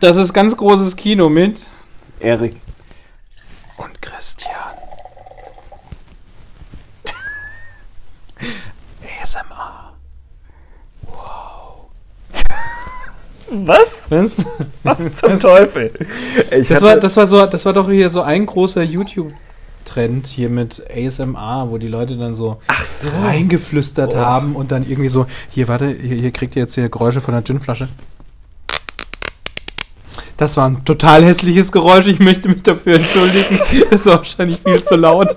Das ist ganz großes Kino mit. Erik. Und Christian. ASMR. Was? Was? Was zum Teufel? Ich Das war, das war so, das war doch hier so ein großer YouTube-Trend hier mit ASMR, wo die Leute dann so, Ach so. reingeflüstert haben und dann irgendwie so, hier, warte, hier, hier kriegt ihr jetzt hier Geräusche von der Ginflasche. Das war ein total hässliches Geräusch. Ich möchte mich dafür entschuldigen. Das war wahrscheinlich viel zu laut.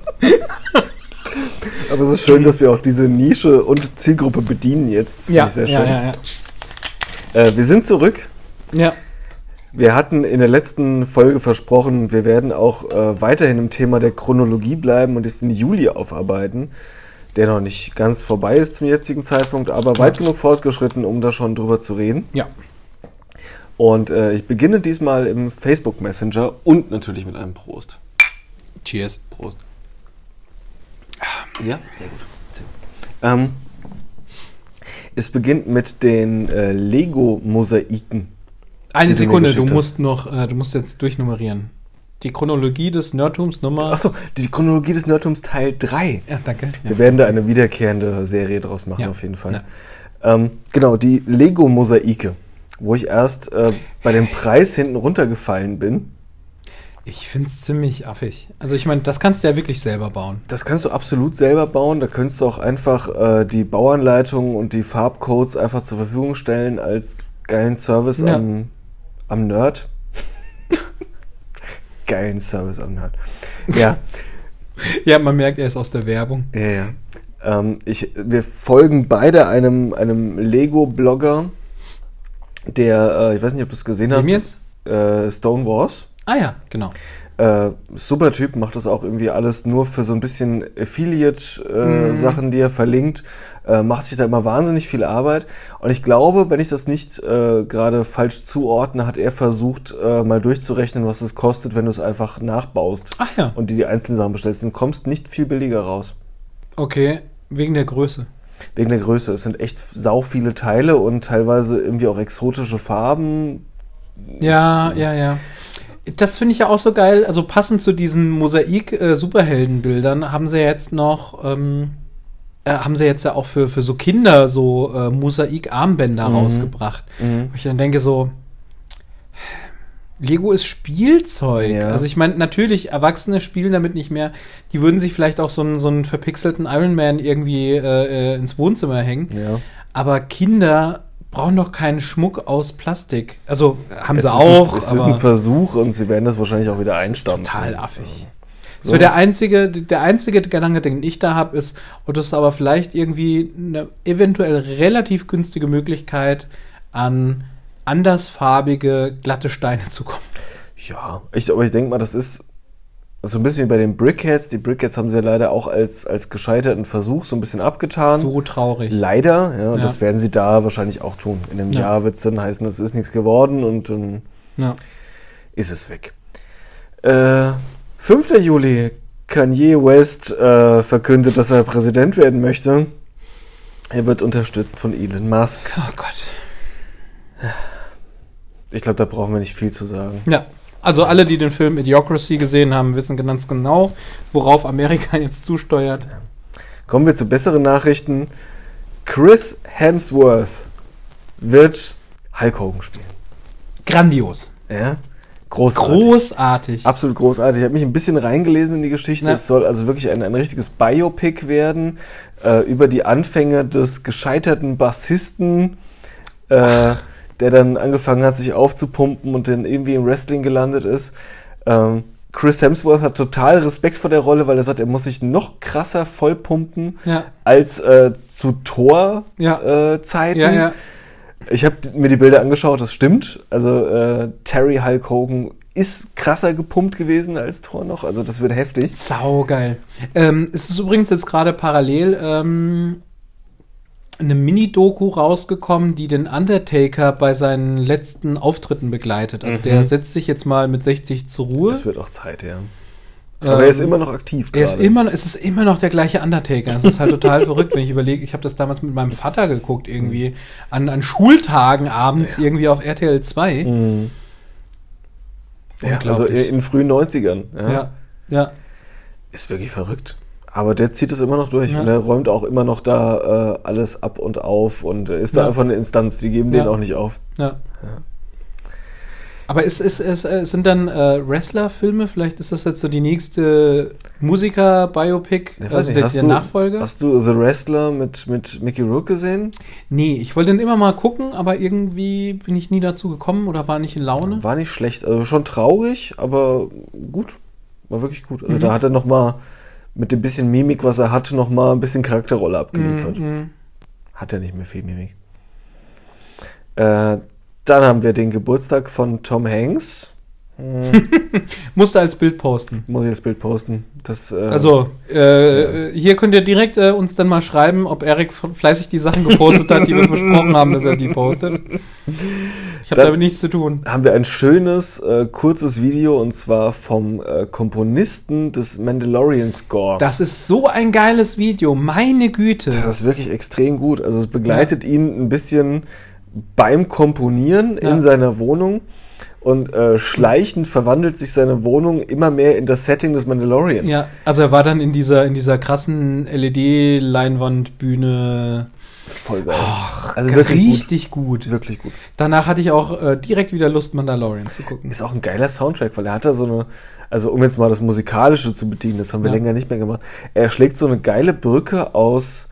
Aber es ist schön, dass wir auch diese Nische und Zielgruppe bedienen jetzt. Finde Ja, ich sehr ja, schön. ja, ja. Äh, wir sind zurück. Ja, Wir hatten in der letzten Folge versprochen, wir werden auch äh, weiterhin im Thema der Chronologie bleiben und es den Juli aufarbeiten, der noch nicht ganz vorbei ist zum jetzigen Zeitpunkt, aber weit genug fortgeschritten, um da schon drüber zu reden. ja. Und äh, ich beginne diesmal im Facebook Messenger und natürlich mit einem Prost. Cheers. Prost. Ja, sehr gut. Sehr gut. Ähm, es beginnt mit den äh, Eine Lego-Mosaiken. du mir Sekunde, du hast. musst noch, äh, du musst jetzt durchnummerieren. Die Chronologie des Nerdtums Nummer. Achso, die Chronologie des Nerdtums Teil 3. Ja, danke. Ja. Wir werden da eine wiederkehrende Serie draus machen, Ja. auf jeden Fall. Ja. Ähm, genau, die Lego-Mosaike, wo ich erst äh, bei dem Preis hinten runtergefallen bin. Ich find's ziemlich affig. Also ich meine, das kannst du ja wirklich selber bauen. Das kannst du absolut selber bauen. Da könntest du auch einfach äh, die Bauanleitung und die Farbcodes einfach zur Verfügung stellen als geilen Service Ja. am, am Nerd. geilen Service am Nerd. Ja, Ja, man merkt, er ist aus der Werbung. ja, ja. Ähm, ich, wir folgen beide einem, einem Lego-Blogger, der, äh, ich weiß nicht, ob du es gesehen hast. Wem jetzt? Äh, Stone Wars. Ah ja, genau. Äh, super Typ, macht das auch irgendwie alles nur für so ein bisschen Affiliate-Sachen, die er verlinkt. Äh, macht sich da immer wahnsinnig viel Arbeit. Und ich glaube, wenn ich das nicht äh, gerade falsch zuordne, hat er versucht, äh, mal durchzurechnen, was es kostet, wenn du es einfach nachbaust. Ach ja. Und die, die einzelnen Sachen bestellst. Und du kommst nicht viel billiger raus. Okay, wegen der Größe. Wegen der Größe. Es sind echt sau viele Teile und teilweise irgendwie auch exotische Farben. Ja, ja, ja. Das finde ich ja auch so geil. Also passend zu diesen Mosaik-Superheldenbildern haben sie jetzt noch, ähm, äh, haben sie jetzt ja auch für, für so Kinder so äh, Mosaik-Armbänder rausgebracht. Wo ich dann denke so, Lego ist Spielzeug. Ja. Also ich meine, natürlich, Erwachsene spielen damit nicht mehr. Die würden sich vielleicht auch so einen, so einen verpixelten Iron Man irgendwie äh, äh, ins Wohnzimmer hängen. Ja. Aber Kinder brauchen doch keinen Schmuck aus Plastik. Also haben Es sie ist auch, ein, es ist ein Versuch und sie werden das wahrscheinlich auch wieder einstampfen. total affig. So. So der einzige, der einzige Gedanke, den ich da habe, ist, ob das aber vielleicht irgendwie eine eventuell relativ günstige Möglichkeit an andersfarbige glatte Steine zu kommen. Ja, ich, aber ich denke mal, das ist so ein bisschen wie bei den Brickheads. Die Brickheads haben sie ja leider auch als, als gescheiterten Versuch so ein bisschen abgetan. So traurig. Leider, ja, und Ja. das werden sie da wahrscheinlich auch tun. In einem Ja. Jahr wird es dann heißen, es ist nichts geworden und dann Ja. ist es weg. Äh, 5. Juli, Kanye West äh, verkündet, dass er Präsident werden möchte. Er wird unterstützt von Elon Musk. Oh Gott. Ich glaube, da brauchen wir nicht viel zu sagen. Ja. Also alle, die den Film Idiocracy gesehen haben, wissen ganz genau, worauf Amerika jetzt zusteuert. Kommen wir zu besseren Nachrichten. Chris Hemsworth wird Hulk Hogan spielen. Grandios. Ja? Großartig. Großartig. Absolut großartig. Ich habe mich ein bisschen reingelesen in die Geschichte. Ja. Es soll also wirklich ein, ein richtiges Biopic werden äh, über die Anfänge des gescheiterten Bassisten, äh, der dann angefangen hat, sich aufzupumpen und dann irgendwie im Wrestling gelandet ist. Ähm, Chris Hemsworth hat total Respekt vor der Rolle, weil er sagt, er muss sich noch krasser vollpumpen Ja. als äh, zu Tor-Zeiten. Ja. Äh, Zeiten. Ja, ja. Ich habe mir die Bilder angeschaut, das stimmt. Also äh, Terry Hulk Hogan ist krasser gepumpt gewesen als Thor noch. Also das wird heftig. Saugeil. Ähm, es ist übrigens jetzt gerade parallel ähm, eine Mini-Doku rausgekommen, die den Undertaker bei seinen letzten Auftritten begleitet. Also der setzt sich jetzt mal mit 60 zur Ruhe. Es wird auch Zeit, ja. Aber er ist Ähm, immer noch aktiv Er ist immer, es ist immer noch der gleiche Undertaker. Es ist halt total verrückt, wenn ich überlege, ich habe das damals mit meinem Vater geguckt, irgendwie an, an Schultagen abends irgendwie auf RTL 2. Mhm. Ja, also in den frühen 90ern. Ja. Ja, ja. Ist wirklich verrückt. Aber der zieht es immer noch durch Ja. und er räumt auch immer noch da äh, alles ab und auf und ist da Ja. einfach eine Instanz, die geben Ja. den auch nicht auf. ja. Aber ist, ist, ist, äh, sind dann äh, Wrestler-Filme? Vielleicht ist das jetzt so die nächste Musiker-Biopic, weiß also nicht, der, der du- Nachfolger? Hast du The Wrestler mit, mit Mickey Rourke gesehen? Nee, ich wollte den immer mal gucken, aber irgendwie bin ich nie dazu gekommen oder war nicht in Laune. War nicht schlecht. Also schon traurig, aber gut. War wirklich gut. Mhm. Also da hat er noch mal mit dem bisschen Mimik, was er hatte, noch mal ein bisschen Charakterrolle abgeliefert. Mhm. Hat er nicht mehr viel Mimik. Äh, dann haben wir den Geburtstag von Tom Hanks. Musste als Bild posten. Muss ich das Bild posten. Das, äh, Also, äh, hier könnt ihr direkt äh, uns dann mal schreiben, ob Erik fleißig die Sachen gepostet hat, die wir versprochen haben, dass er die postet. Ich habe damit nichts zu tun. haben wir ein schönes, äh, kurzes Video und zwar vom äh, Komponisten des Mandalorian Score. Das ist so ein geiles Video, meine Güte. Das ist wirklich extrem gut. Also es begleitet ihn ein bisschen beim Komponieren Ja. in seiner Wohnung und äh, schleichend verwandelt sich seine Wohnung immer mehr in das Setting des Mandalorian. Ja, also er war dann in dieser, in dieser krassen LED-Leinwandbühne. Voll geil. also wirklich richtig gut. gut. Wirklich gut. Danach hatte ich auch äh, direkt wieder Lust, Mandalorian zu gucken. Ist auch ein geiler Soundtrack, weil er hat da so eine, also um jetzt mal das Musikalische zu bedienen, das haben wir Ja. länger nicht mehr gemacht. Er schlägt so eine geile Brücke aus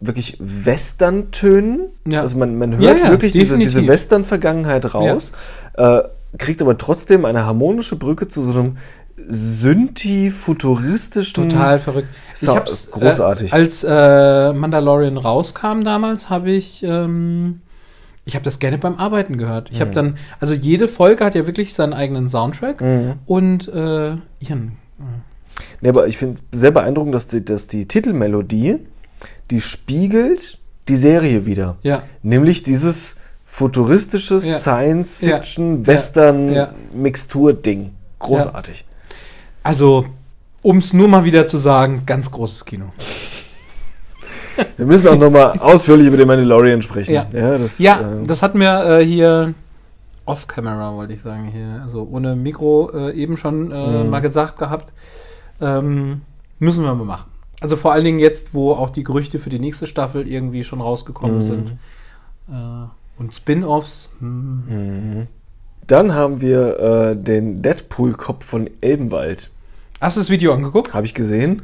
wirklich Western-Tönen. Ja. Also man, man hört Ja, ja, wirklich diese, diese Western-Vergangenheit raus, äh, kriegt aber trotzdem eine harmonische Brücke zu so einem Synthi-futuristischen. Total verrückt. So, großartig. Äh, als äh, Mandalorian rauskam damals, habe ich, ähm, ich habe das gerne beim Arbeiten gehört. Ich Mhm. habe dann, also jede Folge hat ja wirklich seinen eigenen Soundtrack Mhm. und äh, ihren. Nee, aber ich finde sehr beeindruckend, dass die, dass die Titelmelodie, die spiegelt die Serie wieder. Ja. Nämlich dieses futuristische Ja. Science-Fiction, Ja. Western-Mixtur-Ding. Großartig. Also, um es nur mal wieder zu sagen, ganz großes Kino. Wir müssen auch nochmal ausführlich über den Mandalorian sprechen. Ja. ja das, Ja, äh, das hatten wir äh, hier off-camera, wollte ich sagen, hier. Also ohne Mikro äh, eben schon äh, Mhm. mal gesagt gehabt. Ähm, müssen wir mal machen. Also vor allen Dingen jetzt, wo auch die Gerüchte für die nächste Staffel irgendwie schon rausgekommen Mhm. sind. Und Spin-offs. Hm. Mhm. Dann haben wir äh, den Deadpool-Kopf von Elbenwald. Hast du das Video angeguckt? Habe ich gesehen.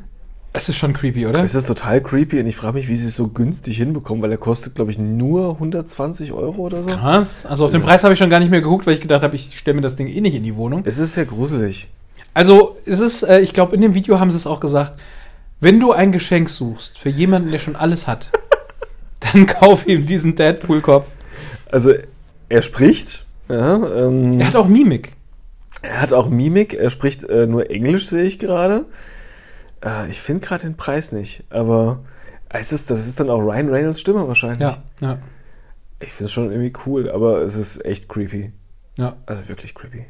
Es ist schon creepy, oder? Es ist total creepy und ich frage mich, wie sie es so günstig hinbekommen, weil er kostet, glaube ich, nur 120 Euro oder so. Krass. Also auf den Preis habe ich schon gar nicht mehr geguckt, weil ich gedacht habe, ich stelle mir das Ding eh nicht in die Wohnung. Es ist sehr gruselig. Also es ist, äh, ich glaube, in dem Video haben sie es auch gesagt, wenn du ein Geschenk suchst für jemanden, der schon alles hat, dann kauf ihm diesen Deadpool-Kopf. Also, er spricht. Ja, ähm, Er hat auch Mimik. Er hat auch Mimik, er spricht äh, nur Englisch, sehe ich gerade. Äh, ich finde gerade den Preis nicht, aber es ist, das ist dann auch Ryan Reynolds Stimme wahrscheinlich. Ja, ja, Ich finde es schon irgendwie cool, aber es ist echt creepy. ja. Also wirklich creepy.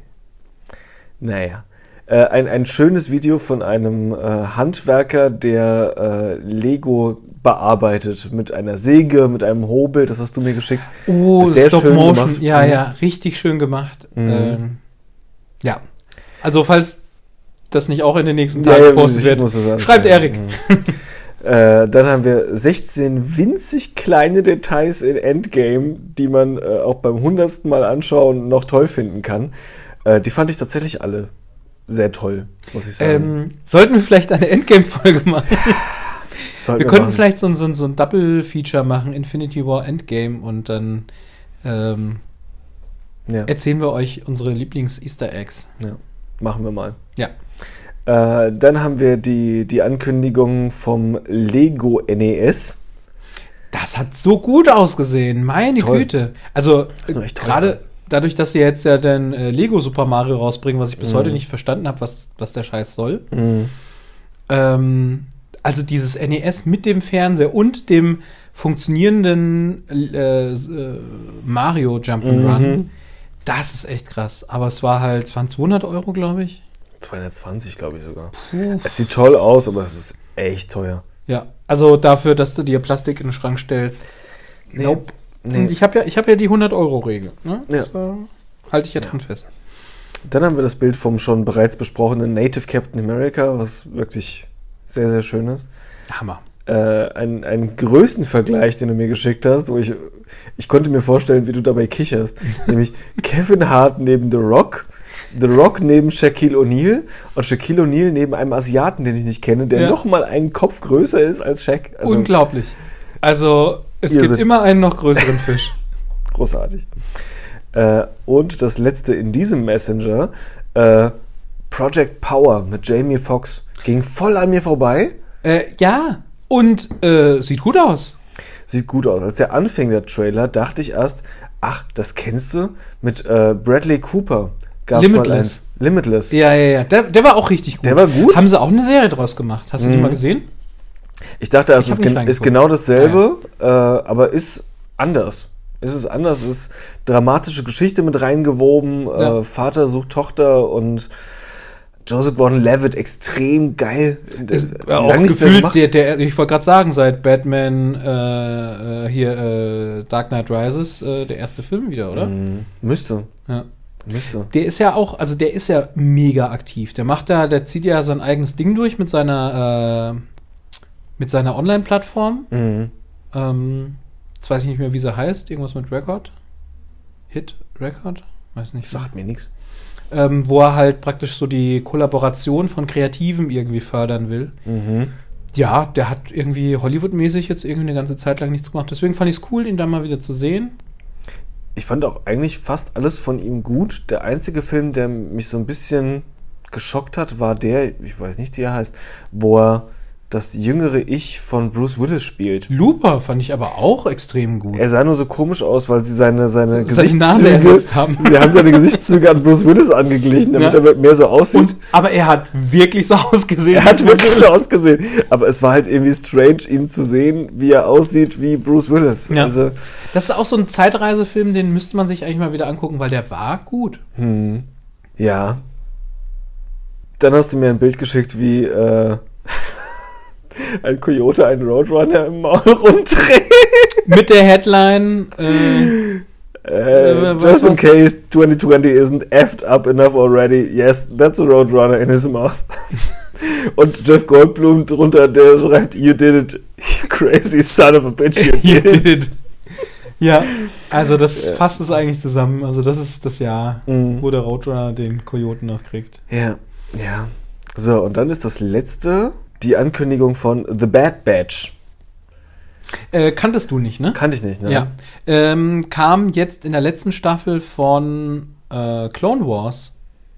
Naja. Äh, ein, ein schönes Video von einem äh, Handwerker, der äh, Lego bearbeitet. Mit einer Säge, mit einem Hobel, das hast du mir geschickt. Oh, Ist sehr Stop schön Motion. gemacht. Ja, Mhm. ja, richtig schön gemacht. Mhm. Ähm, ja. Also, falls das nicht auch in den nächsten Ja, Tagen ja, gepostet ich wird, schreibt Erik. Mhm. äh, dann haben wir 16 winzig kleine Details in Endgame, die man äh, auch beim hundertsten Mal anschauen noch toll finden kann. Äh, die fand ich tatsächlich alle sehr toll, muss ich sagen. Ähm, sollten wir vielleicht eine Endgame-Folge machen? Sollten Wir könnten machen. vielleicht so ein, so so ein Double-Feature machen, Infinity War Endgame, und dann ähm, Ja, erzählen wir euch unsere Lieblings-Easter Eggs. ja, machen wir mal. Ja. Äh, dann haben wir die, die Ankündigung vom Lego NES. Das hat so gut ausgesehen, meine Toll. Güte. Also gerade dadurch, dass sie jetzt ja den äh, Lego Super Mario rausbringen, was ich bis Mhm. heute nicht verstanden habe, was, was der Scheiß soll. Ähm, also dieses NES mit dem Fernseher und dem funktionierenden äh, äh, Mario Jump'n'Run, Mhm. das ist echt krass. Aber es war halt, waren 200 Euro, glaube ich. 220, glaube ich sogar. Es sieht toll aus, aber es ist echt teuer. Ja, also dafür, dass du dir Plastik in den Schrank stellst. Nee, Nope. Nee. Und ich habe ja, ich hab ja die 100-Euro-Regel. Ne? Ja. Das, äh, halte ich ja dran fest. Dann haben wir das Bild vom schon bereits besprochenen Native Captain America, was wirklich sehr, sehr schön ist. Hammer. Äh, ein, ein Größenvergleich, den du mir geschickt hast, wo ich, ich konnte mir vorstellen, wie du dabei kicherst. nämlich Kevin Hart neben The Rock, The Rock neben Shaquille O'Neal und Shaquille O'Neal neben einem Asiaten, den ich nicht kenne, der Ja. noch mal einen Kopf größer ist als Shaq. Also Unglaublich. Also, es Ihr gibt immer einen noch größeren Fisch. großartig. Äh, und das letzte in diesem Messenger, äh, Project Power mit Jamie Foxx, ging voll an mir vorbei. äh, ja, und äh, sieht gut aus. Sieht gut aus. Als der anfing, der Trailer, dachte ich erst, ach, das kennst du? Mit äh, Bradley Cooper. Gab's Limitless. Mal eins. Limitless. Ja, ja, ja. Der, der war auch richtig gut. Der war gut? Mhm. Haben sie auch eine Serie draus gemacht. Hast du die mal gesehen? Ich dachte, es Ich ist, gen ist genau dasselbe, äh, aber ist anders. Es ist anders, es ist dramatische Geschichte mit reingewoben. Ja. Äh, Vater sucht Tochter und Joseph Gordon-Levitt extrem geil. Ist, Äh, äh, auch gefühlt, der, der, ich wollte gerade sagen, seit Batman äh, äh, hier äh, Dark Knight Rises äh, der erste Film wieder, oder? Mhm. Müsste, Ja. müsste. Der ist ja auch, also der ist ja mega aktiv. Der macht da, der zieht ja sein eigenes Ding durch mit seiner äh, mit seiner Online-Plattform. Mhm. Ähm, jetzt weiß ich nicht mehr, wie sie heißt. Irgendwas mit Record? Hit Record? Weiß nicht. Sagt mir nichts. ähm, wo er halt praktisch so die Kollaboration von Kreativen irgendwie fördern will. Mhm. Ja, der hat irgendwie Hollywood-mäßig jetzt irgendwie eine ganze Zeit lang nichts gemacht. Deswegen fand ich es cool, ihn da mal wieder zu sehen. Ich fand auch eigentlich fast alles von ihm gut. Der einzige Film, der mich so ein bisschen geschockt hat, war der, ich weiß nicht, wie er heißt, wo er das jüngere Ich von Bruce Willis spielt. Looper fand ich aber auch extrem gut. Er sah nur so komisch aus, weil sie seine, seine Seine Nase ersetzt haben. Sie haben seine Gesichtszüge an Bruce Willis angeglichen, damit Ja. er mehr so aussieht. Und, aber er hat wirklich so ausgesehen. er hat wirklich so ausgesehen. Aber es war halt irgendwie strange, ihn zu sehen, wie er aussieht wie Bruce Willis. Ja. Also, Das ist auch so ein Zeitreisefilm, den müsste man sich eigentlich mal wieder angucken, weil der war gut. ja. Dann hast du mir ein Bild geschickt, wie äh, ein Coyote einen Roadrunner im Maul rumdreht. Mit der Headline, äh, Äh, Äh, just in case 2020 isn't effed up enough already, yes, that's a Roadrunner in his mouth. Und Jeff Goldblum drunter, der schreibt, you did it, you crazy son of a bitch, you You did it. did it. Ja, also das fasst es eigentlich zusammen. Also das ist das Jahr, Mhm. wo der Roadrunner den Kojoten noch kriegt. Ja, ja. So, und dann ist das letzte die Ankündigung von The Bad Batch. Äh, kanntest du nicht, ne? Kannte ich nicht, ne? Ja. Ähm, kam jetzt in der letzten Staffel von äh, Clone Wars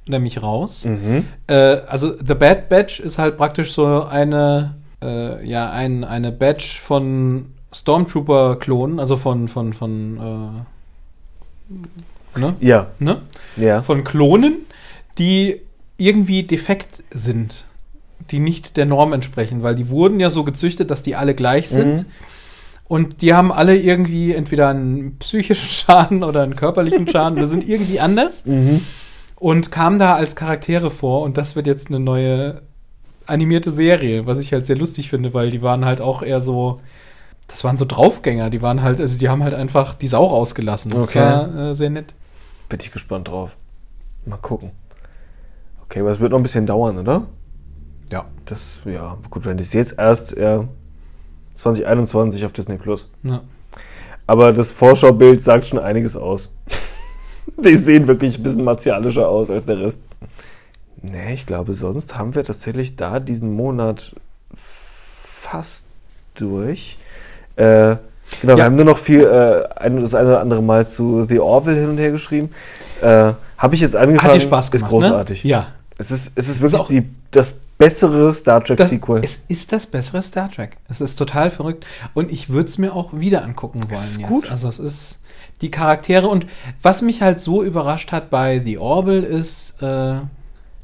nämlich raus. Mhm. Äh, also The Bad Batch ist halt praktisch so eine, äh, ja, ein, eine Batch von Stormtrooper-Klonen, also von, von, von, äh, ne? Ja, ne? ja. Von Klonen, die irgendwie defekt sind, die nicht der Norm entsprechen, weil die wurden ja so gezüchtet, dass die alle gleich sind. Mhm. Und die haben alle irgendwie entweder einen psychischen Schaden oder einen körperlichen Schaden oder sind irgendwie anders Mhm. und kamen da als Charaktere vor und das wird jetzt eine neue animierte Serie, was ich halt sehr lustig finde, weil die waren halt auch eher so, das waren so Draufgänger, die waren halt, also die haben halt einfach die Sau rausgelassen. Das Okay. war äh, sehr nett. Bin ich gespannt drauf. Mal gucken. Okay, aber es wird noch ein bisschen dauern, oder? Ja. Das, ja, gut, wenn das jetzt erst äh, 2021 auf Disney Plus. ja. Aber das Vorschaubild sagt schon einiges aus. Die sehen wirklich ein bisschen martialischer aus als der Rest. Nee, ich glaube, sonst haben wir tatsächlich da diesen Monat fast durch. Äh, genau, wir Ja. haben nur noch viel, äh, ein, das eine oder andere Mal zu The Orville hin und her geschrieben. Äh, Habe ich jetzt angefangen. Hat dir Spaß gemacht, Ist großartig. Ne? Ja. Es ist, es ist wirklich auch- die, das bessere Star Trek Das, Sequel. es ist das bessere Star Trek. Es ist total verrückt. Und ich würde es mir auch wieder angucken wollen. Ist jetzt. gut. Also es ist die Charaktere. Und was mich halt so überrascht hat bei The Orville ist, äh,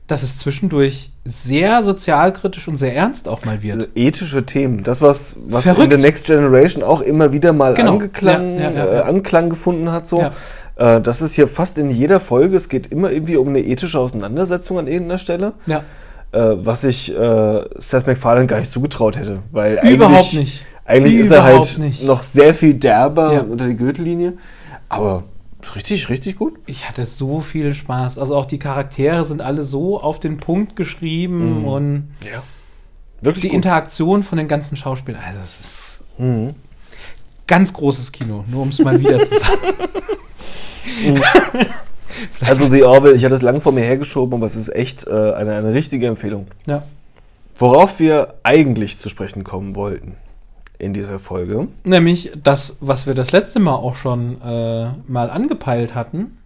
dass es zwischendurch sehr sozialkritisch und sehr ernst auch mal wird. Also ethische Themen. Das, was, was in. The Next Generation auch immer wieder mal Genau. angeklang, Ja, ja, ja, Äh. Anklang gefunden hat, so. Äh, das ist hier fast in jeder Folge. Es geht immer irgendwie um eine ethische Auseinandersetzung an irgendeiner Stelle. Ja. Äh, was ich äh, Seth MacFarlane gar nicht zugetraut hätte. Weil Überhaupt nicht. Eigentlich ist er halt Überhaupt nicht. noch sehr viel derber Ja. unter die Gürtellinie. Aber richtig, richtig gut. Ich hatte so viel Spaß. Also auch die Charaktere sind alle so auf den Punkt geschrieben Mhm. und Ja. Wirklich die gut. Interaktion von den ganzen Schauspielern. Also es ist Mhm. ganz großes Kino, nur um es mal wieder zu sagen. Also The Orville, ich hatte es lang vor mir hergeschoben, aber es ist echt äh, eine, eine richtige Empfehlung. Ja. Worauf wir eigentlich zu sprechen kommen wollten in dieser Folge. Nämlich das, was wir das letzte Mal auch schon äh, mal angepeilt hatten.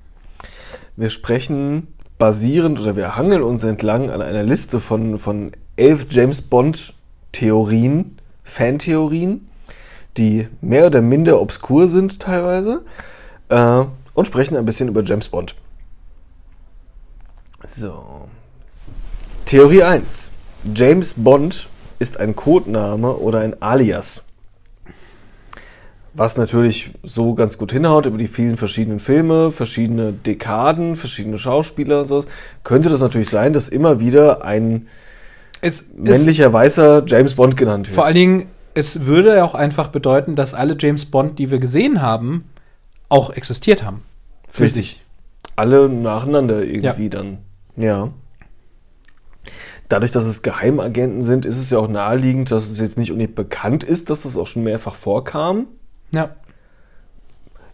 Wir sprechen basierend oder wir hangeln uns entlang an einer Liste von, von elf James Bond Theorien, Fantheorien, die mehr oder minder obskur sind teilweise äh, und sprechen ein bisschen über James Bond. So. Theorie 1. James Bond ist ein Codename oder ein Alias. Was natürlich so ganz gut hinhaut über die vielen verschiedenen Filme, verschiedene Dekaden, verschiedene Schauspieler und sowas, könnte das natürlich sein, dass immer wieder ein Es männlicher weißer James Bond genannt wird. vor allen Dingen, es würde ja auch einfach bedeuten, dass alle James Bond, die wir gesehen haben, auch existiert haben. Für Richtig. sich. Alle nacheinander irgendwie dann. Ja. Dadurch, dass es Geheimagenten sind, ist es ja auch naheliegend, dass es jetzt nicht unbedingt bekannt ist, dass es auch schon mehrfach vorkam. Ja.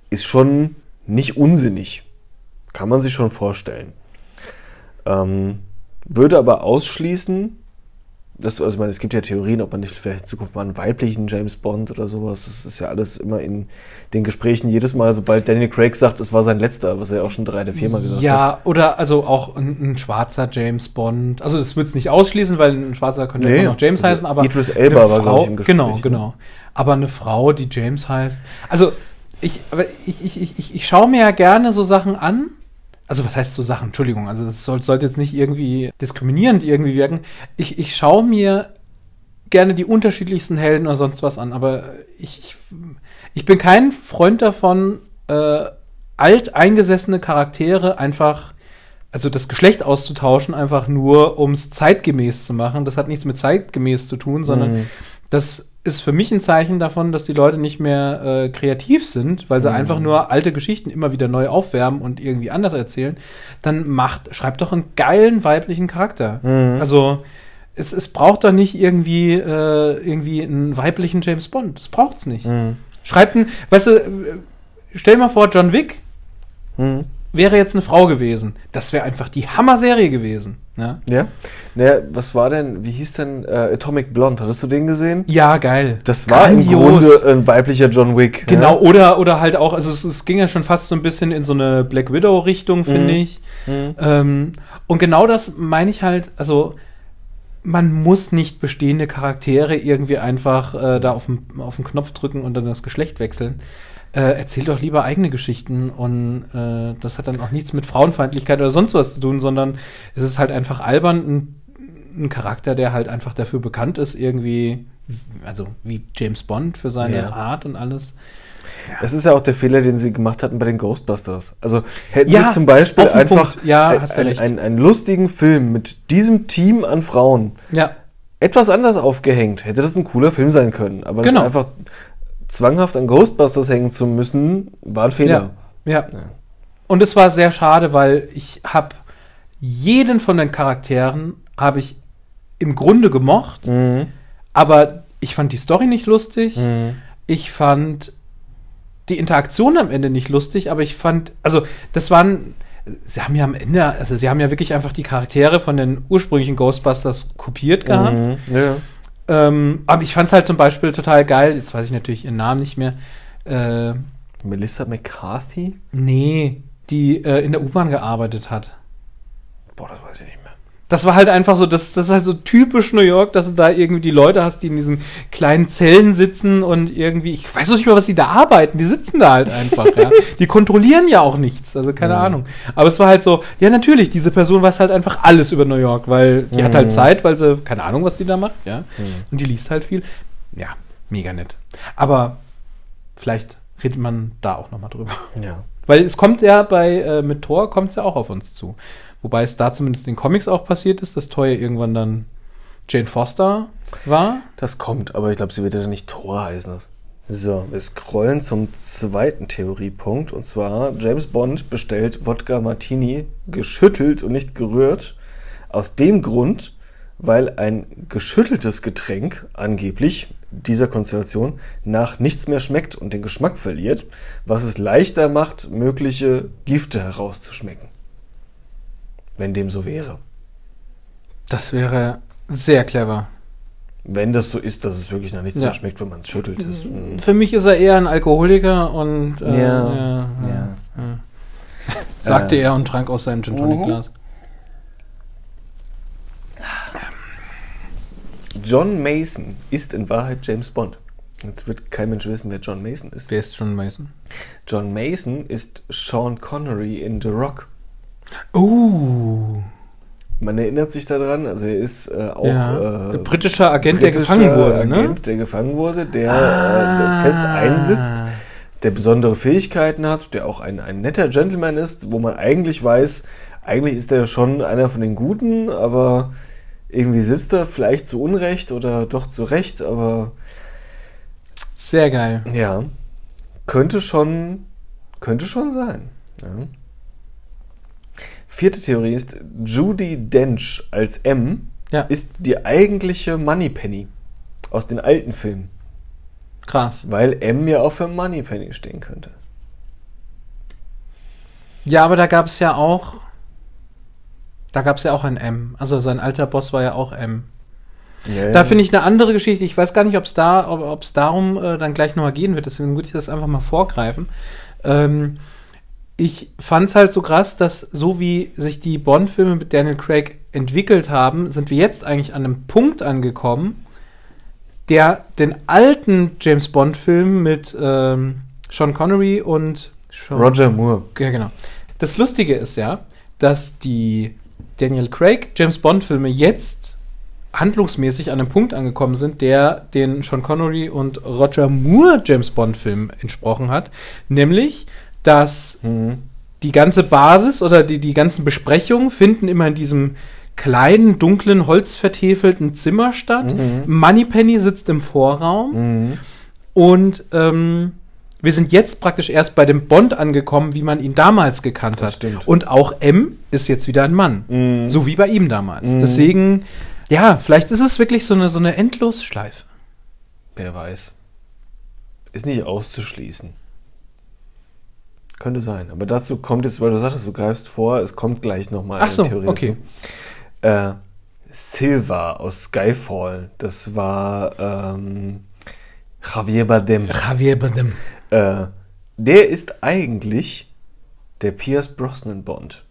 Ist schon nicht unsinnig. Kann man sich schon vorstellen. Ähm, würde aber ausschließen, dass, also ich meine, es gibt ja Theorien, ob man nicht vielleicht in Zukunft mal einen weiblichen James Bond oder sowas. Das ist ja alles immer in den Gesprächen jedes Mal, sobald Daniel Craig sagt, es war sein letzter, was er auch schon drei oder viermal gesagt hat. Ja, oder also auch ein, ein schwarzer James Bond. Also das wird es nicht ausschließen, weil ein schwarzer könnte Nee, immer noch James also heißen, aber Idris Elba eine war, glaub ich, im Gespräch, Genau, genau. Aber eine Frau, die James heißt. Also ich, aber ich, ich, ich, ich, ich schaue mir ja gerne so Sachen an. Also was heißt so Sachen? Entschuldigung, also das soll, sollte jetzt nicht irgendwie diskriminierend irgendwie wirken. Ich, ich schaue mir gerne die unterschiedlichsten Helden oder sonst was an, aber ich, ich, ich bin kein Freund davon, äh, alteingesessene Charaktere einfach, also das Geschlecht auszutauschen, einfach nur, um es zeitgemäß zu machen. Das hat nichts mit zeitgemäß zu tun, sondern Mhm. das ist für mich ein Zeichen davon, dass die Leute nicht mehr äh, kreativ sind, weil sie Mhm. einfach nur alte Geschichten immer wieder neu aufwärmen und irgendwie anders erzählen. Dann macht, schreibt doch einen geilen weiblichen Charakter. Mhm. Also es, es braucht doch nicht irgendwie, äh, irgendwie einen weiblichen James Bond. Das braucht's nicht. Mhm. Schreibt einen, weißt du, äh, stell mal vor, John Wick Mhm. wäre jetzt eine Frau gewesen. Das wäre einfach die Hammer-Serie gewesen. Ne? Ja. Naja, was war denn, wie hieß denn äh, Atomic Blonde? Hattest du den gesehen? Ja, geil. Das war im Grunde ein weiblicher John Wick. Genau, oder, oder halt auch, also es, es ging ja schon fast so ein bisschen in so eine Black Widow-Richtung, finde Mhm. ich. Ähm, und genau das meine ich halt, also man muss nicht bestehende Charaktere irgendwie einfach äh, da auf den, auf den Knopf drücken und dann das Geschlecht wechseln. Äh, erzähl doch lieber eigene Geschichten und äh, das hat dann auch nichts mit Frauenfeindlichkeit oder sonst was zu tun, sondern es ist halt einfach albern, ein, ein Charakter, der halt einfach dafür bekannt ist, irgendwie, also wie James Bond für seine Ja. Art und alles. Das ist ja auch der Fehler, den sie gemacht hatten bei den Ghostbusters. Also hätten Ja, sie zum Beispiel einfach. Ja, ein, einen, einen lustigen Film mit diesem Team an Frauen Ja, etwas anders aufgehängt, hätte das ein cooler Film sein können. Aber das Genau. einfach zwanghaft an Ghostbusters hängen zu müssen, war ein Fehler. Ja. ja. Und es war sehr schade, weil ich habe jeden von den Charakteren habe ich im Grunde gemocht, Mhm. aber ich fand die Story nicht lustig. Mhm. Ich fand die Interaktion am Ende nicht lustig, aber ich fand, also das waren, sie haben ja am Ende, also sie haben ja wirklich einfach die Charaktere von den ursprünglichen Ghostbusters kopiert gehabt. Mhm. Ja. Ähm, aber ich fand es halt zum Beispiel total geil, jetzt weiß ich natürlich ihren Namen nicht mehr, äh, Melissa McCarthy? Nee, die äh, in der U-Bahn gearbeitet hat. Boah, das weiß ich nicht mehr. Das war halt einfach so, das, das ist halt so typisch New York, dass du da irgendwie die Leute hast, die in diesen kleinen Zellen sitzen und irgendwie, ich weiß nicht mal, was die da arbeiten, die sitzen da halt einfach, ja. Die kontrollieren ja auch nichts, also keine Ahnung. Aber es war halt so, ja natürlich, diese Person weiß halt einfach alles über New York, weil die hat halt Zeit, weil sie, keine Ahnung, was die da macht, ja. Und die liest halt viel. Ja, mega nett. Aber vielleicht redet man da auch nochmal drüber. Ja. Weil es kommt ja bei, äh, mit Thor kommt es ja auch auf uns zu. Wobei es da zumindest in den Comics auch passiert ist, dass Thor ja irgendwann dann Jane Foster war. Das kommt, aber ich glaube, sie wird ja nicht Tor heißen. So, wir scrollen zum zweiten Theoriepunkt. Und zwar, James Bond bestellt Wodka Martini geschüttelt und nicht gerührt. Aus dem Grund, weil ein geschütteltes Getränk angeblich dieser Konstellation nach nichts mehr schmeckt und den Geschmack verliert, was es leichter macht, mögliche Gifte herauszuschmecken. Wenn dem so wäre. Das wäre sehr clever. Wenn das so ist, dass es wirklich nach nichts Ja. mehr schmeckt, wenn man es schüttelt. Ist. mm. Für mich ist er eher ein Alkoholiker und äh, Ja, ja, ja. ja. sagte Äh. er und trank aus seinem Gin Tonic Glas. John Mason ist in Wahrheit James Bond. Jetzt wird kein Mensch wissen, wer John Mason ist. Wer ist John Mason? John Mason ist Sean Connery in The Rock. Uh, Man erinnert sich daran, also er ist äh, auch ja. äh, britischer Agent, der britischer gefangen wurde, ne? Agent, der gefangen wurde, der Ah. äh, fest einsitzt, der besondere Fähigkeiten hat, der auch ein, ein netter Gentleman ist, wo man eigentlich weiß, eigentlich ist er schon einer von den Guten, aber irgendwie sitzt er vielleicht zu Unrecht oder doch zu Recht, aber Sehr geil. ja, könnte schon, könnte schon sein. Ja. Vierte Theorie ist, Judy Dench als M Ja, ist die eigentliche Moneypenny aus den alten Filmen, krass. weil M ja auch für Moneypenny stehen könnte. Ja, aber da gab es ja auch. Da gab es ja auch ein M. Also sein alter Boss war ja auch M. Ja, Da finde ich eine andere Geschichte. Ich weiß gar nicht, ob es da, ob es darum äh, dann gleich nochmal gehen wird. Deswegen würde ich das einfach mal vorgreifen. Ähm, ich fand es halt so krass, dass so wie sich die Bond-Filme mit Daniel Craig entwickelt haben, sind wir jetzt eigentlich an einem Punkt angekommen, der den alten James Bond-Film mit ähm, Sean Connery und Sean Roger Moore. ja, genau. Das Lustige ist ja, dass die Daniel Craig James Bond Filme jetzt handlungsmäßig an einem Punkt angekommen sind, der den Sean Connery und Roger Moore James Bond Film entsprochen hat, nämlich dass Mhm. die ganze Basis oder die, die ganzen Besprechungen finden immer in diesem kleinen, dunklen, holzvertäfelten Zimmer statt. Moneypenny sitzt im Vorraum Mhm. und ähm, wir sind jetzt praktisch erst bei dem Bond angekommen, wie man ihn damals gekannt Das hat. stimmt. Und auch M ist jetzt wieder ein Mann. Mhm. So wie bei ihm damals. Deswegen, ja, vielleicht ist es wirklich so eine, so eine Endlosschleife. Wer weiß. Ist nicht auszuschließen. Könnte sein. Aber dazu kommt jetzt, weil du sagtest, du greifst vor, es kommt gleich nochmal Ach so, okay. dazu. Äh, Silva aus Skyfall, das war ähm, Javier Bardem. Javier Bardem. Äh, der ist eigentlich der Pierce Brosnan Bond.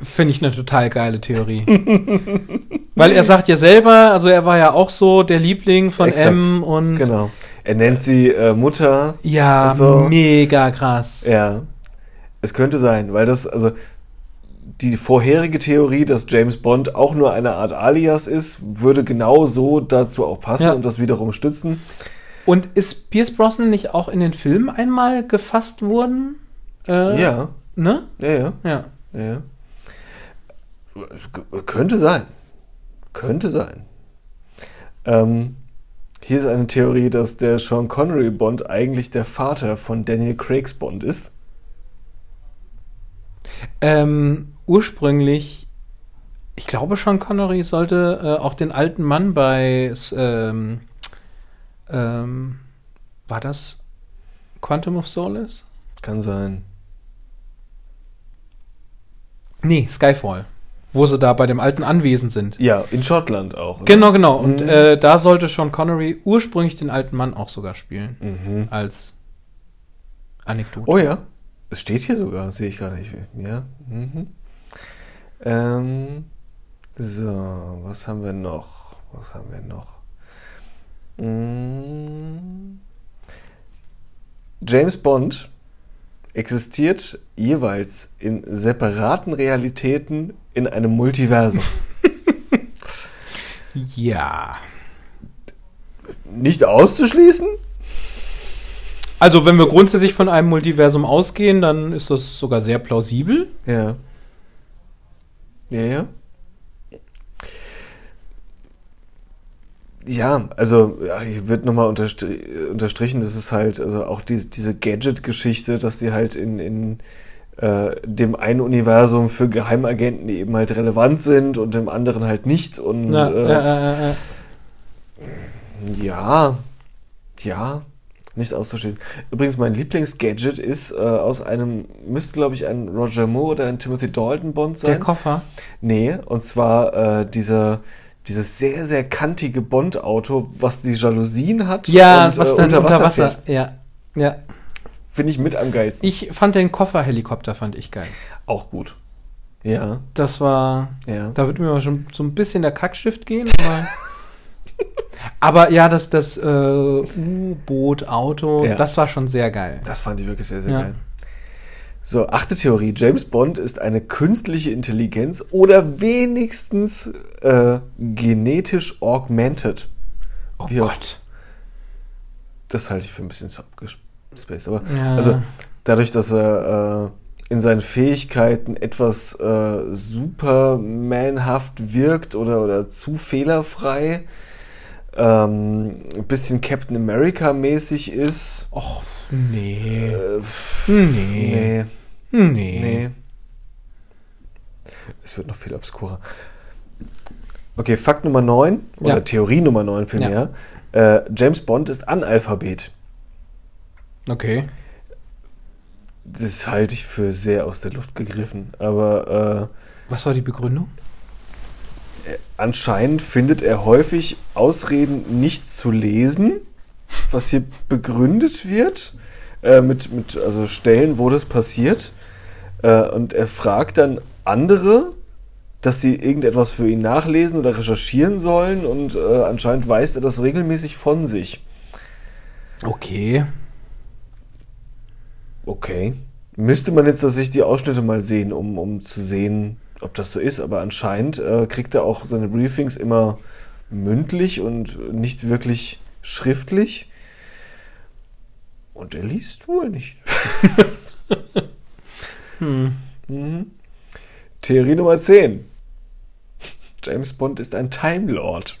Finde ich eine total geile Theorie. Weil er sagt ja selber, also er war ja auch so der Liebling von Exakt. M und Genau. Er nennt sie äh, Mutter. ja, so. mega krass. Ja. Es könnte sein, weil das, also die vorherige Theorie, dass James Bond auch nur eine Art Alias ist, würde genau so dazu auch passen Ja. und das wiederum stützen. Und ist Pierce Brosnan nicht auch in den Filmen einmal gefasst worden? Äh, Ja, Ne? ja, ja, Ja. ja, Könnte sein. Könnte sein. Ähm, hier ist eine Theorie, dass der Sean Connery Bond eigentlich der Vater von Daniel Craigs Bond ist. Ähm, ursprünglich, ich glaube, Sean Connery sollte äh, auch den alten Mann bei, ähm, ähm, war das Quantum of Solace? Kann sein. Nee, Skyfall. Wo sie da bei dem alten Anwesen sind. Ja, in Schottland auch. oder? Genau, genau. Und Mhm. äh, da sollte Sean Connery ursprünglich den alten Mann auch sogar spielen. Mhm. Als Anekdote. Oh ja, es steht hier sogar, sehe ich gar nicht. Ja. Mhm. Ähm, so, was haben wir noch? Was haben wir noch? Mm. James Bond existiert jeweils in separaten Realitäten in einem Multiversum. Ja. Nicht auszuschließen? Also, wenn wir grundsätzlich von einem Multiversum ausgehen, dann ist das sogar sehr plausibel. Ja. Ja, ja. Ja, also ja, hier wird nochmal unterstri unterstrichen, das ist halt, also auch die, diese Gadget-Geschichte, dass die halt in, in äh, dem einen Universum für Geheimagenten eben halt relevant sind und im anderen halt nicht. Und Ja, äh, ja, ja, nicht auszuschließen. Übrigens, mein Lieblingsgadget ist äh, aus einem, müsste glaube ich ein Roger Moore oder ein Timothy Dalton Bond sein. Der Koffer. Nee, und zwar äh, dieser, dieses sehr, sehr kantige Bond-Auto, was die Jalousien hat Ja, und was äh, dann unter unter Wasser, Wasser. fährt. Ja, ja. Finde ich mit am geilsten. Ich fand den Kofferhelikopter fand ich geil. Auch gut. Ja, Das war, ja. da wird mir mal schon so ein bisschen der Kackstift gehen, aber, aber ja, das, das äh, U-Boot, Auto, Ja. das war schon sehr geil. Das fand ich wirklich sehr, sehr Ja. geil. So, achte Theorie. James Bond ist eine künstliche Intelligenz oder wenigstens äh, genetisch augmented. Oh Wie auch- Gott. Das halte ich für ein bisschen zu abgespaced. Aber Ja. also dadurch, dass er äh, in seinen Fähigkeiten etwas äh, supermanhaft wirkt oder, oder zu fehlerfrei, ähm, ein bisschen Captain America mäßig ist. Och, nee. Äh, Nee. nee. Nee. Nee. Es wird noch viel obskurer. Okay, Fakt Nummer 9, oder Ja. Theorie Nummer 9 vielmehr. Äh, James Bond ist Analphabet. Okay. Das halte ich für sehr aus der Luft gegriffen. Aber Was war die Begründung? äh, anscheinend findet er häufig Ausreden, nicht zu lesen, was hier begründet wird. Äh, mit, mit also Stellen, wo das passiert. Äh, und er fragt dann andere, dass sie irgendetwas für ihn nachlesen oder recherchieren sollen. Und äh, anscheinend weist er das regelmäßig von sich. Okay. Okay. Müsste man jetzt tatsächlich die Ausschnitte mal sehen, um, um zu sehen, ob das so ist. Aber anscheinend äh, kriegt er auch seine Briefings immer mündlich und nicht wirklich schriftlich. Und er liest wohl nicht. Hm. Mhm. Theorie Nummer 10. James Bond ist ein Time Lord.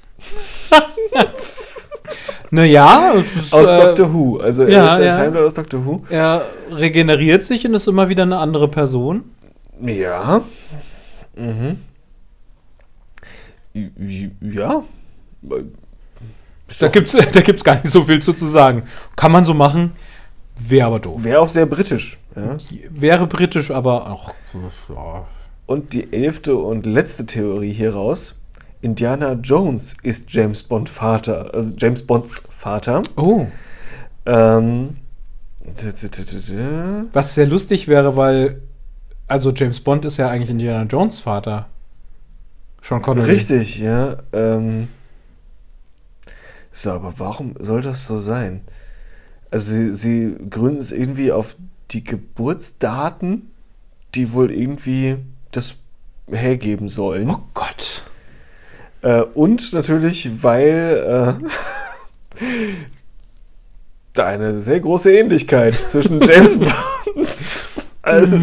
Naja, ist, Aus äh, Doctor Who. Also er ja, ist ein ja. Time Lord aus Doctor Who. er regeneriert sich und ist immer wieder eine andere Person. Ja. Mhm. Ja. Da gibt's, da gibt's gar nicht so viel zu, zu sagen. Kann man so machen, wäre aber doof. Wäre auch sehr britisch. Ja. Wäre britisch, aber auch. Ja. Und die elfte und letzte Theorie hieraus. Indiana Jones ist James Bond Vater, also James Bonds Vater. Oh. Ähm, Was sehr lustig wäre, weil. Also James Bond ist ja eigentlich Indiana Jones Vater. Sean Connery. richtig, ja. Ähm, so, aber warum soll das so sein? Also sie, sie gründen es irgendwie auf die Geburtsdaten, die wohl irgendwie das hergeben sollen. Oh Gott. Äh, und natürlich, weil äh, da eine sehr große Ähnlichkeit zwischen James Bond. Also,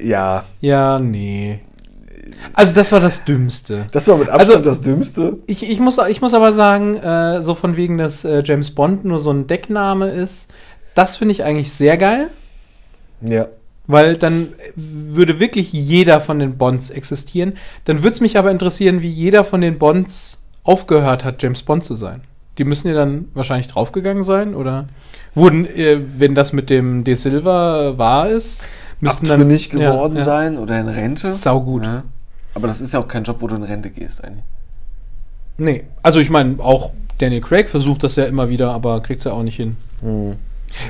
ja, Ja, nee. Also das war das Dümmste. das war mit Abstand Also- das Dümmste. Ich, ich, muss, ich muss aber sagen, äh, so von wegen, dass äh, James Bond nur so ein Deckname ist, das finde ich eigentlich sehr geil, Ja. Weil dann würde wirklich jeder von den Bonds existieren. Dann würde es mich aber interessieren, wie jeder von den Bonds aufgehört hat, James Bond zu sein. Die müssen ja dann wahrscheinlich draufgegangen sein, oder wurden, äh, wenn das mit dem De Silva wahr ist, müssten dann Abtrünnig geworden ja, ja. sein oder in Rente. Saugut. Ja. Aber das ist ja auch kein Job, wo du in Rente gehst eigentlich. Nee, also ich meine, auch Daniel Craig versucht das ja immer wieder, aber kriegt es ja auch nicht hin. Hm.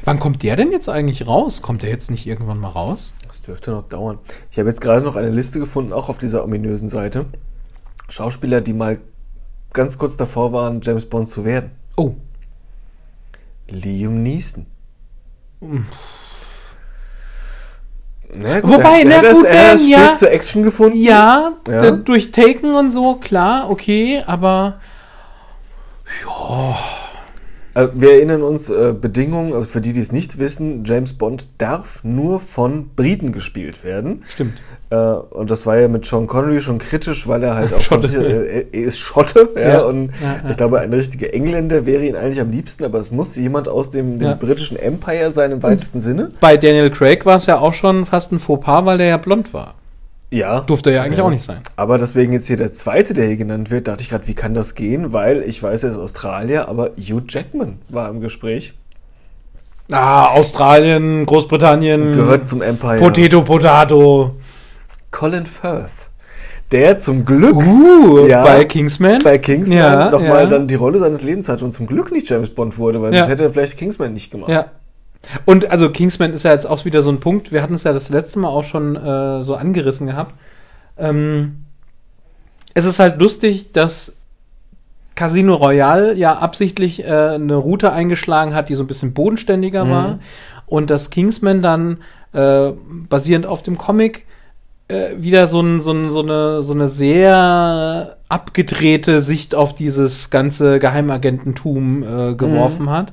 Wann kommt der denn jetzt eigentlich raus? Kommt der jetzt nicht irgendwann mal raus? Das dürfte noch dauern. Ich habe jetzt gerade noch eine Liste gefunden, auch auf dieser ominösen Seite. Schauspieler, die mal ganz kurz davor waren, James Bond zu werden. Oh, Liam Neeson. Na Wobei, er, na er hat das- gut, er hat das ja. zur Action gefunden. ja, Ja. durch Taken und so, klar, okay, aber Äh, wir erinnern uns, äh, Bedingungen, also für die, die es nicht wissen, James Bond darf nur von Briten gespielt werden. Stimmt. Äh, und das war ja mit Sean Connery schon kritisch, weil er halt auch Schotte. sich, äh, er ist Schotte, ja, Ja. und Ja, ja. ich glaube, ein richtiger Engländer wäre ihn eigentlich am liebsten, aber es muss jemand aus dem, dem britischen Empire sein im weitesten Sinne. Bei Daniel Craig war es ja auch schon fast ein Fauxpas, weil der ja blond war. Ja. Durfte ja eigentlich auch nicht sein. Aber deswegen jetzt hier der zweite, der hier genannt wird, dachte ich gerade, wie kann das gehen? Weil ich weiß, er ist Australier, aber Hugh Jackman war im Gespräch. Ah, Australien, Großbritannien. Gehört zum Empire. Potato, Potato. Colin Firth. Der zum Glück Uh, Ja. bei Kingsman. bei Kingsman Ja, nochmal ja. dann die Rolle seines Lebens hatte und zum Glück nicht James Bond wurde, weil Ja. das hätte er vielleicht Kingsman nicht gemacht. Ja. Und also Kingsman ist ja jetzt auch wieder so ein Punkt, wir hatten es ja das letzte Mal auch schon äh, so angerissen gehabt. Ähm, es ist halt lustig, dass Casino Royale ja absichtlich äh, eine Route eingeschlagen hat, die so ein bisschen bodenständiger Mhm. war. Und dass Kingsman dann äh, basierend auf dem Comic äh, wieder so, ein, so, ein, so, eine, so eine sehr abgedrehte Sicht auf dieses ganze Geheimagententum äh, geworfen hat.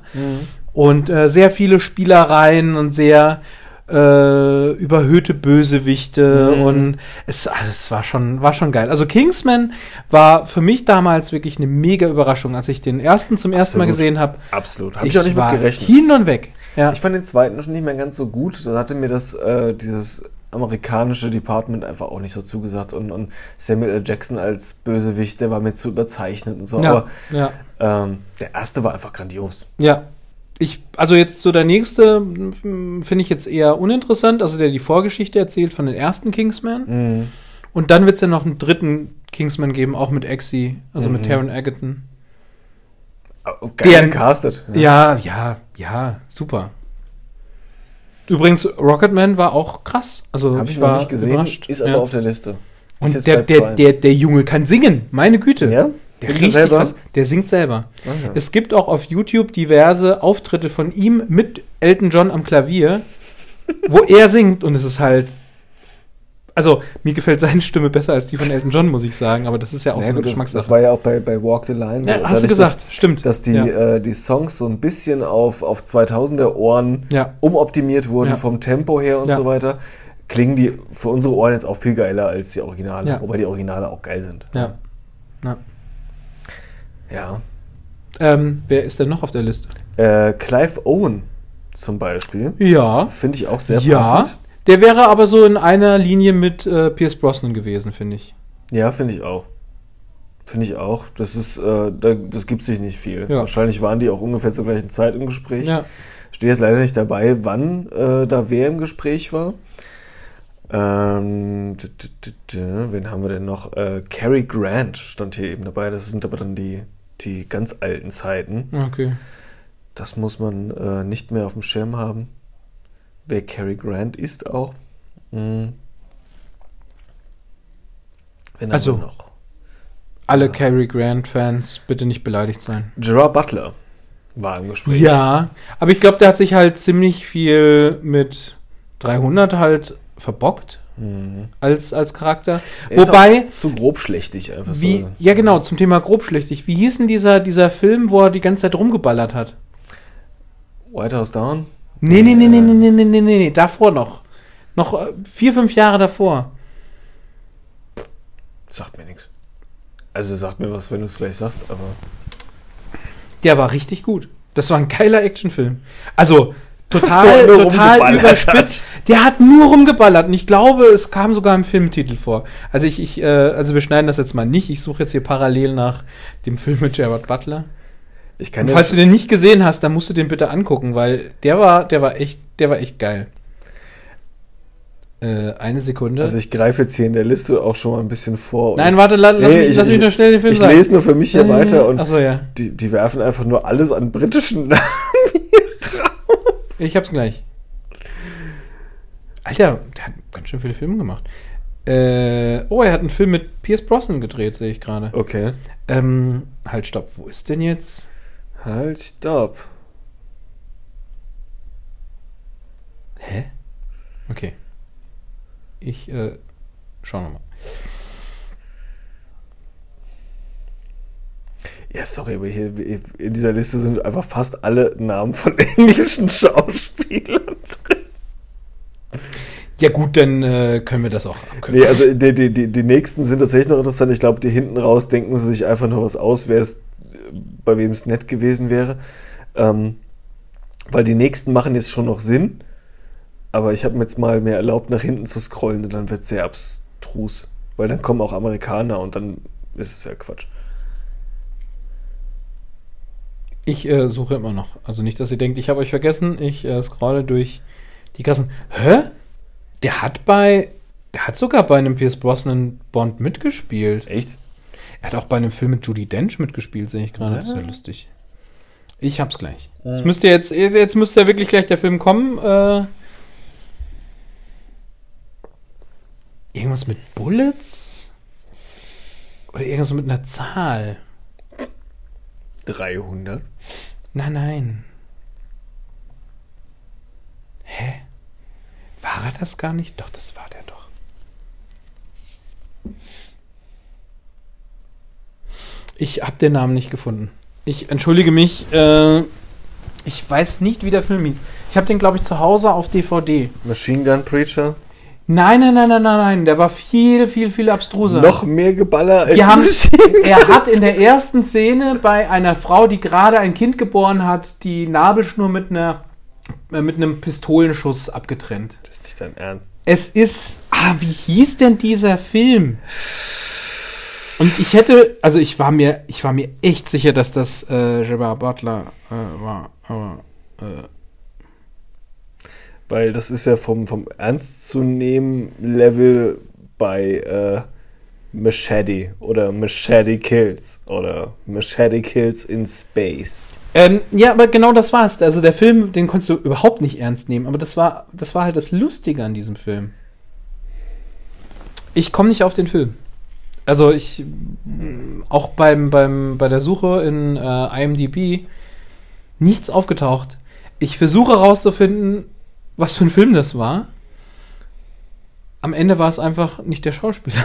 Und äh, sehr viele Spielereien und sehr äh, überhöhte Bösewichte Mhm. und es, also es war schon war schon geil. Also Kingsman war für mich damals wirklich eine mega Überraschung, als ich den ersten zum ersten Mal Absolut. gesehen habe. Absolut. Habe ich, auch nicht mit gerechnet. Hin und weg. Ja. Ich fand den zweiten schon nicht mehr ganz so gut. Da hatte mir das, äh, dieses amerikanische Department einfach auch nicht so zugesagt. Und, und Samuel L. Jackson als Bösewicht, der war mir zu überzeichnet und so. ja, Aber ja. ähm, der erste war einfach grandios. Ja. Ich, also jetzt so der nächste mm, finde ich jetzt eher uninteressant, also der die Vorgeschichte erzählt von den ersten Kingsman. Mhm. Und dann wird es ja noch einen dritten Kingsman geben, auch mit Exy, also mit Taron Egerton. Oh, Geil Der- gecastet. Ja, ja, ja, super. Übrigens, Rocketman war auch krass. Also Habe ich war noch nicht gesehen, überrascht. ist aber ja. auf der Liste. Ist Und der, der, der, der Junge kann singen, meine Güte. Ja? Der, Singt er selber? krass. der singt selber. Ah, ja. Es gibt auch auf YouTube diverse Auftritte von ihm mit Elton John am Klavier, wo er singt und es ist halt. Also, mir gefällt seine Stimme besser als die von Elton John, muss ich sagen, aber das ist ja auch Ja, so eine Geschmackssache. das war ja auch bei, bei Walk the Line so. Ja, hast du gesagt, dass, stimmt. Dass die, Ja. äh, die Songs so ein bisschen auf, auf 2000er Ohren umoptimiert wurden vom Tempo her und so weiter, klingen die für unsere Ohren jetzt auch viel geiler als die Originale. Wobei die Originale auch geil sind. ja. ja. Ja. Ähm, wer ist denn noch auf der Liste? Äh, Clive Owen zum Beispiel. Ja. Finde ich auch sehr ja. passend. Der wäre aber so in einer Linie mit äh, Pierce Brosnan gewesen, finde ich. Ja, finde ich auch. Finde ich auch. Das ist, äh, da, das gibt sich nicht viel. Ja. Wahrscheinlich waren die auch ungefähr zur gleichen Zeit im Gespräch. Ja. Steht jetzt leider nicht dabei, wann äh, da wer im Gespräch war. Ähm, wen haben wir denn noch? Äh, Cary Grant stand hier eben dabei. Das sind aber dann die, die ganz alten Zeiten. Okay. Das muss man äh, nicht mehr auf dem Schirm haben. Wer Cary Grant ist auch. Hm. Wen haben Also- noch? Alle Cary Grant-Fans bitte nicht beleidigt sein. Gerard Butler war im Gespräch. Ja, aber ich glaube, der hat sich halt ziemlich viel mit 300 halt verbockt Mhm. als, als Charakter. Er Wobei, zu grobschlächtig einfach wie, so. ja genau, zum Thema grobschlächtig. Wie hieß denn dieser, dieser Film, wo er die ganze Zeit rumgeballert hat? White House Down? Nee, nee, nee, nee, nee, nee, nee, nee, nee, nee, davor noch. Noch äh, vier, fünf Jahre davor. Sagt mir nichts. Also sagt mir was, wenn du es gleich sagst, aber. Der war richtig gut. Das war ein geiler Actionfilm. Also, total, total überspitzt. Der hat nur rumgeballert und ich glaube, es kam sogar im Filmtitel vor. Also ich, ich äh, also wir schneiden das jetzt mal nicht. Ich suche jetzt hier parallel nach dem Film mit Gerard Butler. Ich kann Und falls du den nicht gesehen hast, dann musst du den bitte angucken, weil der war, der war echt, der war echt geil. Äh, eine Sekunde. also ich greife jetzt hier in der Liste auch schon mal ein bisschen vor. Nein, ich, warte, la, lass, Nee, mich, ich- lass mich ich- nur schnell den Film ich sagen. lese nur für mich hier Äh, weiter und Achso, ja. die, die werfen einfach nur alles an britischen Namen. Ich hab's gleich. Alter, der hat ganz schön viele Filme gemacht. Äh, oh, er hat einen Film mit Pierce Brosnan gedreht, sehe ich gerade. Okay. Ähm, halt, stopp. Wo ist denn jetzt? Halt, stopp. Hä? Okay. Ich, äh, schauen wir mal. Ja, sorry, aber hier in dieser Liste sind einfach fast alle Namen von englischen Schauspielern drin. Ja gut, dann äh, können wir das auch abkürzen. Nee, also die, die, die, die nächsten sind tatsächlich noch interessant. Ich glaube, die hinten raus denken sie sich einfach nur was aus, wer es, bei wem es nett gewesen wäre. Ähm, weil die nächsten machen jetzt schon noch Sinn. Aber ich habe mir jetzt mal mehr erlaubt, nach hinten zu scrollen und dann wird es sehr abstrus. Weil dann kommen auch Amerikaner und dann ist es ja Quatsch. Ich äh, suche immer noch. Also nicht, dass ihr denkt, ich habe euch vergessen. Ich äh, scrolle durch die Kassen. Hä? Der hat bei. Der hat sogar bei einem Pierce Brosnan Bond mitgespielt. Echt? Er hat auch bei einem Film mit Judy Dench mitgespielt, sehe ich gerade. Das ist ja lustig. Ich hab's gleich. Ich müsste jetzt, jetzt müsste ja wirklich gleich der Film kommen. Äh, irgendwas mit Bullets? Oder irgendwas mit einer Zahl? 300? Nein, nein. Hä? War er das gar nicht? Doch, das war der doch. Ich habe den Namen nicht gefunden. Ich entschuldige mich. Äh, ich weiß nicht, wie der Film hieß. Ich habe den, glaube ich, zu Hause auf DVD. Machine Gun Preacher? Nein, nein, nein, nein, nein, nein. Der war viel, viel, viel abstruser. Noch mehr Geballer als haben, er hat in der ersten Szene bei einer Frau, die gerade ein Kind geboren hat, die Nabelschnur mit einer äh, mit einem Pistolenschuss abgetrennt. Das ist nicht dein Ernst. Es ist, ah, wie hieß denn dieser Film? Und ich hätte, also ich war mir, ich war mir echt sicher, dass das äh, Gerard Butler äh, war, aber äh, Weil das ist ja vom, vom Ernst zu nehmen Level bei äh, Machete oder Machete Kills oder Machete Kills in Space. Ähm, ja, aber genau das war's. Also der Film, den konntest du überhaupt nicht ernst nehmen. Aber das war, das war halt das Lustige an diesem Film. Ich komme nicht auf den Film. Also ich auch beim, beim bei der Suche in äh, IMDb nichts aufgetaucht. Ich versuche herauszufinden, was für ein Film das war. Am Ende war es einfach nicht der Schauspieler.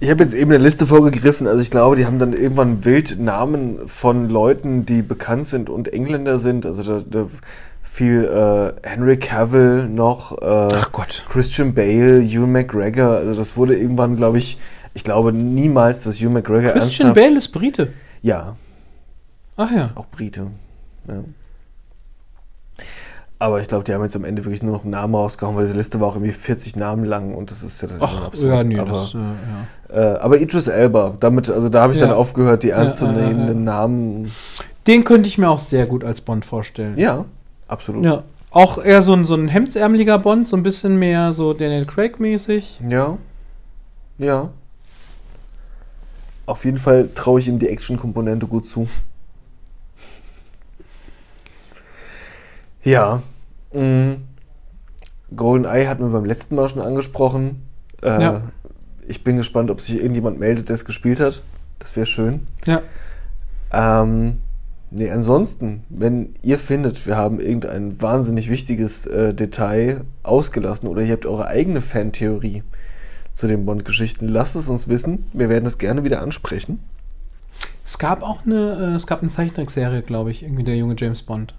Ich habe jetzt eben eine Liste vorgegriffen, also ich glaube, die haben dann irgendwann wild Namen von Leuten, die bekannt sind und Engländer sind. Also da, da fiel äh, Henry Cavill noch, äh, Ach Gott. Christian Bale, Ewan McGregor. Also das wurde irgendwann, glaube ich, ich glaube niemals, dass Ewan McGregor Christian Bale ist Brite. Ja, Ach ja. auch Brite. Ja. Aber ich glaube, die haben jetzt am Ende wirklich nur noch Namen rausgehauen, weil diese Liste war auch irgendwie 40 Namen lang und das ist ja dann Ach, absurd. ja, nee, aber, das, äh, ja. äh, aber Idris Elba, damit, also da habe ich Ja. dann aufgehört, die ernstzunehmenden Namen. Den könnte ich mir auch sehr gut als Bond vorstellen. Ja, absolut. Ja. Auch eher so ein, so ein hemdsärmeliger Bond, so ein bisschen mehr so Daniel Craig-mäßig. Ja. Ja. Auf jeden Fall traue ich ihm die Action-Komponente gut zu. Ja. Mhm. GoldenEye hatten wir beim letzten Mal schon angesprochen. Äh, Ja. Ich bin gespannt, ob sich irgendjemand meldet, der es gespielt hat. Das wäre schön. Ja. Ähm, nee, ansonsten, wenn ihr findet, wir haben irgendein wahnsinnig wichtiges äh, Detail ausgelassen oder ihr habt eure eigene Fantheorie zu den Bond-Geschichten, lasst es uns wissen. Wir werden es gerne wieder ansprechen. Es gab auch eine, äh, es gab eine Zeichentrickserie, glaube ich, irgendwie der junge James Bond.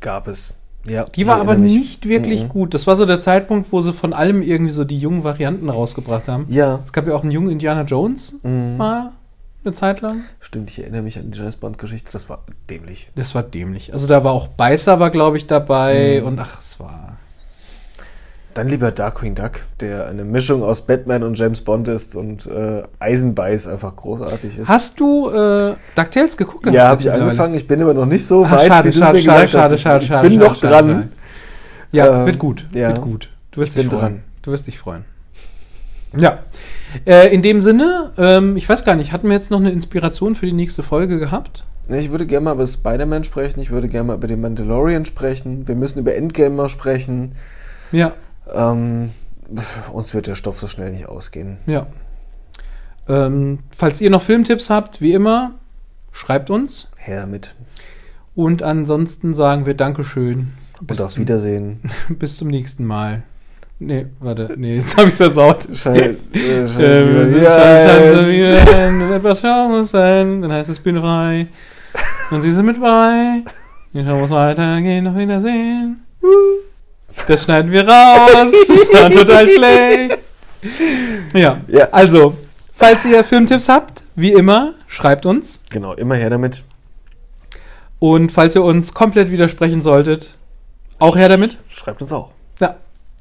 Gab es. Ja, Die war aber mich. nicht wirklich Mhm. gut. Das war so der Zeitpunkt, wo sie von allem irgendwie so die jungen Varianten rausgebracht haben. Ja, Es gab ja auch einen jungen Indiana Jones Mhm. mal eine Zeit lang. stimmt, ich erinnere mich an die James Bond-Geschichte, das war dämlich. Das war dämlich. Also da war auch Beißer war, glaube ich, dabei Mhm. und ach, es war. Dann lieber Darkwing Duck, der eine Mischung aus Batman und James Bond ist und äh, Eisenbeiß einfach großartig ist. Hast du äh, DuckTales geguckt? Ja, habe ich angefangen. Ich bin aber noch nicht so Ah, weit, schade, wie du schade, mir schade, gesagt schade, hast. schade, ich schade. bin noch dran. schade. Ja, Ähm, wird gut. ja. Wird gut. Du wirst Ich dich freuen. dran. Du wirst dich freuen. Ja. Äh, in dem Sinne, ähm, ich weiß gar nicht, hatten wir jetzt noch eine Inspiration für die nächste Folge gehabt? Ich würde gerne mal über Spider-Man sprechen. Ich würde gerne mal über den Mandalorian sprechen. Wir müssen über Endgame mal sprechen. Ja, Ähm, uns wird der Stoff so schnell nicht ausgehen. ja. Ähm, falls ihr noch Filmtipps habt, wie immer, schreibt uns. Her damit. Und ansonsten sagen wir Dankeschön. Und auf zum, Wiedersehen. bis zum nächsten Mal. Nee, warte, nee, jetzt habe ich versaut. Äh, Ähm, wieder ein, etwas schauen muss sein, dann heißt es Bühne frei. Und sie sind mit bei. Wir schauen muss weitergehen, auf Wiedersehen. Das schneiden wir raus. Das war total schlecht. Ja, Ja. also, falls ihr Filmtipps habt, wie immer, schreibt uns. Genau, immer her damit. Und falls ihr uns komplett widersprechen solltet, auch her damit. Schreibt uns auch. Ja,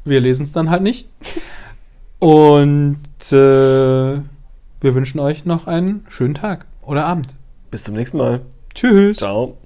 wir lesen es dann halt nicht. Und äh, wir wünschen euch noch einen schönen Tag oder Abend. Bis zum nächsten Mal. Tschüss. Ciao.